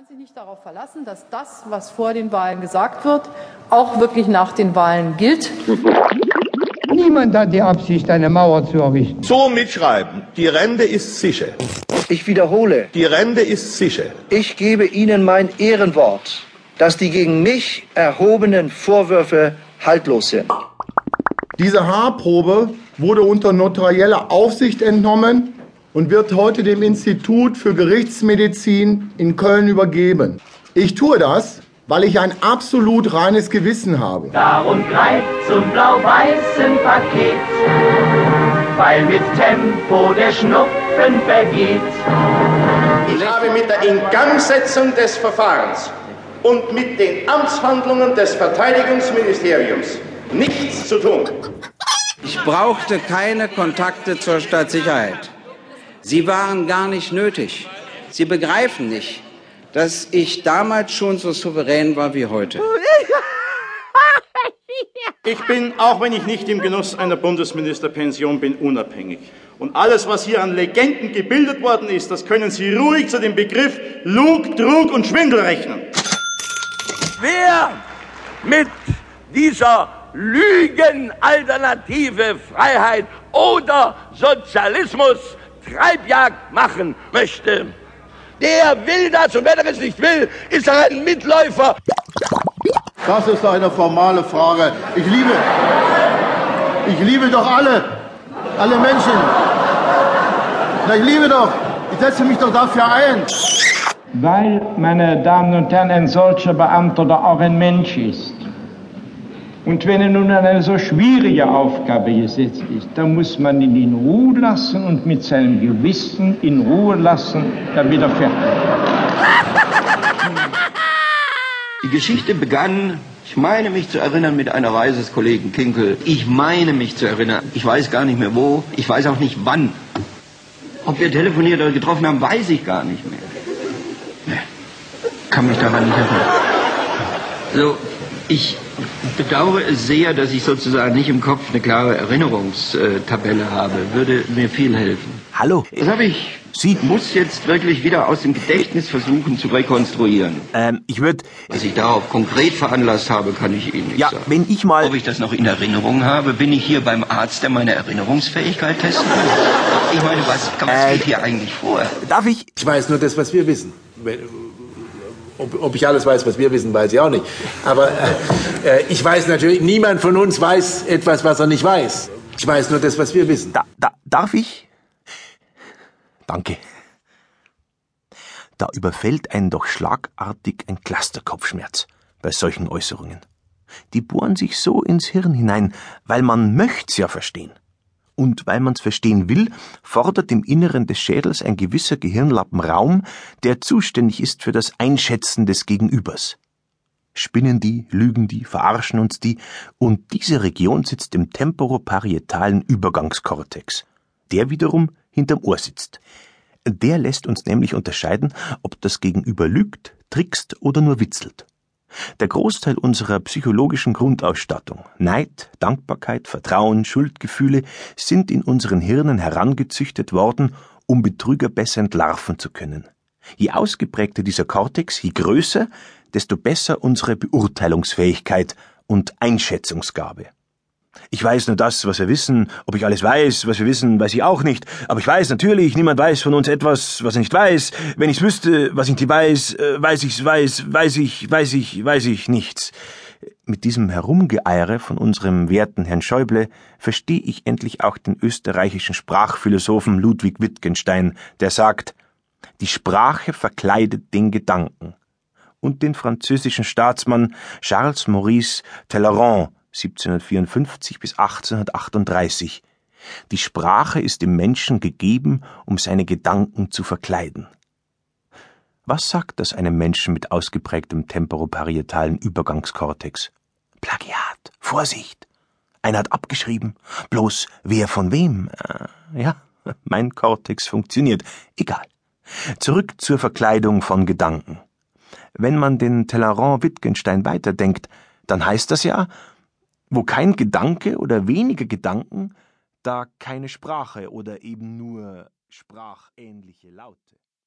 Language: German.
kann sich nicht darauf verlassen, dass das, was vor den Wahlen gesagt wird, auch wirklich nach den Wahlen gilt. Niemand hat die Absicht, eine Mauer zu errichten. So mitschreiben. Die Rente ist sicher. Ich wiederhole, Die Rente ist sicher. ich gebe Ihnen mein Ehrenwort, dass die gegen mich erhobenen Vorwürfe haltlos sind. Diese Haarprobe wurde unter notarieller Aufsicht entnommen und wird heute dem Institut für Gerichtsmedizin in Köln übergeben. Ich tue das, weil ich ein absolut reines Gewissen habe. Darum greift zum blau-weißen Paket, weil mit Tempo der Schnupfen vergeht. Ich habe mit der Ingangsetzung des Verfahrens und mit den Amtshandlungen des Verteidigungsministeriums nichts zu tun. Ich brauchte keine Kontakte zur Staatssicherheit. Sie waren gar nicht nötig. Sie begreifen nicht, dass ich damals schon so souverän war wie heute. Ich bin, auch wenn ich nicht im Genuss einer Bundesministerpension bin, unabhängig. Und alles, was hier an Legenden gebildet worden ist, das können Sie ruhig zu dem Begriff Lug, Trug und Schwindel rechnen. Wer mit dieser Lügenalternative Freiheit oder Sozialismus Treibjagd machen möchte, der will das und wer das nicht will, ist ein Mitläufer. Das ist eine formale Frage. Ich liebe, ich liebe doch alle, alle Menschen. Na, ich liebe doch, ich setze mich doch dafür ein. Weil, meine Damen und Herren, ein solcher Beamter doch auch ein Mensch ist. Und wenn er nun an eine so schwierige Aufgabe gesetzt ist, dann muss man ihn in Ruhe lassen und mit seinem Gewissen in Ruhe lassen, damit er fertig Die Geschichte begann, ich meine mich zu erinnern, mit einer Reise des Kollegen Kinkel. Ich meine mich zu erinnern. Ich weiß gar nicht mehr wo. Ich weiß auch nicht wann. Ob wir telefoniert oder getroffen haben, weiß ich gar nicht mehr. Nee, kann mich daran nicht erinnern. So, ich bedauere es sehr, dass ich sozusagen nicht im Kopf eine klare Erinnerungstabelle habe. Würde mir viel helfen. Hallo. Das habe ich. Sie muss jetzt wirklich wieder aus dem Gedächtnis versuchen zu rekonstruieren. Ähm, ich würde. Was ich darauf konkret veranlasst habe, kann ich Ihnen nicht Ja, sagen. wenn ich mal. Ob ich das noch in Erinnerung habe, bin ich hier beim Arzt, der meine Erinnerungsfähigkeit testen kann. Ich meine, was, was Äh, geht hier eigentlich vor? Darf ich? Ich weiß nur das, was wir wissen. Ob, ob ich alles weiß, was wir wissen, weiß ich auch nicht. Aber äh, ich weiß natürlich, niemand von uns weiß etwas, was er nicht weiß. Ich weiß nur das, was wir wissen. Da, da, darf ich? Danke. Da überfällt einen doch schlagartig ein Clusterkopfschmerz bei solchen Äußerungen. Die bohren sich so ins Hirn hinein, weil man möcht's ja verstehen. Und weil man's verstehen will, fordert im Inneren des Schädels ein gewisser Gehirnlappen Raum, der zuständig ist für das Einschätzen des Gegenübers. Spinnen die, lügen die, verarschen uns die, und diese Region sitzt im temporoparietalen Übergangskortex. Der wiederum hinterm Ohr sitzt. Der lässt uns nämlich unterscheiden, ob das Gegenüber lügt, trickst oder nur witzelt. Der Großteil unserer psychologischen Grundausstattung, Neid, Dankbarkeit, Vertrauen, Schuldgefühle, sind in unseren Hirnen herangezüchtet worden, um Betrüger besser entlarven zu können. Je ausgeprägter dieser Kortex, je größer, desto besser unsere Beurteilungsfähigkeit und Einschätzungsgabe. Ich weiß nur das, was wir wissen. Ob ich alles weiß, was wir wissen, weiß ich auch nicht. Aber ich weiß natürlich, niemand weiß von uns etwas, was er nicht weiß. Wenn ich's wüsste, was ich nicht weiß, äh, weiß ich's weiß, weiß ich, weiß ich, weiß ich nichts. Mit diesem Herumgeeiere von unserem werten Herrn Schäuble verstehe ich endlich auch den österreichischen Sprachphilosophen Ludwig Wittgenstein, der sagt, die Sprache verkleidet den Gedanken. Und den französischen Staatsmann Charles Maurice Talleyrand 1754 bis 1838. Die Sprache ist dem Menschen gegeben, um seine Gedanken zu verkleiden. Was sagt das einem Menschen mit ausgeprägtem temporoparietalen Übergangskortex? Plagiat, Vorsicht! Einer hat abgeschrieben. Bloß wer von wem? Äh, ja, mein Kortex funktioniert. Egal. Zurück zur Verkleidung von Gedanken. Wenn man den Tellerrand Wittgenstein weiterdenkt, dann heißt das ja, wo kein Gedanke oder weniger Gedanken, da keine Sprache oder eben nur sprachähnliche Laute.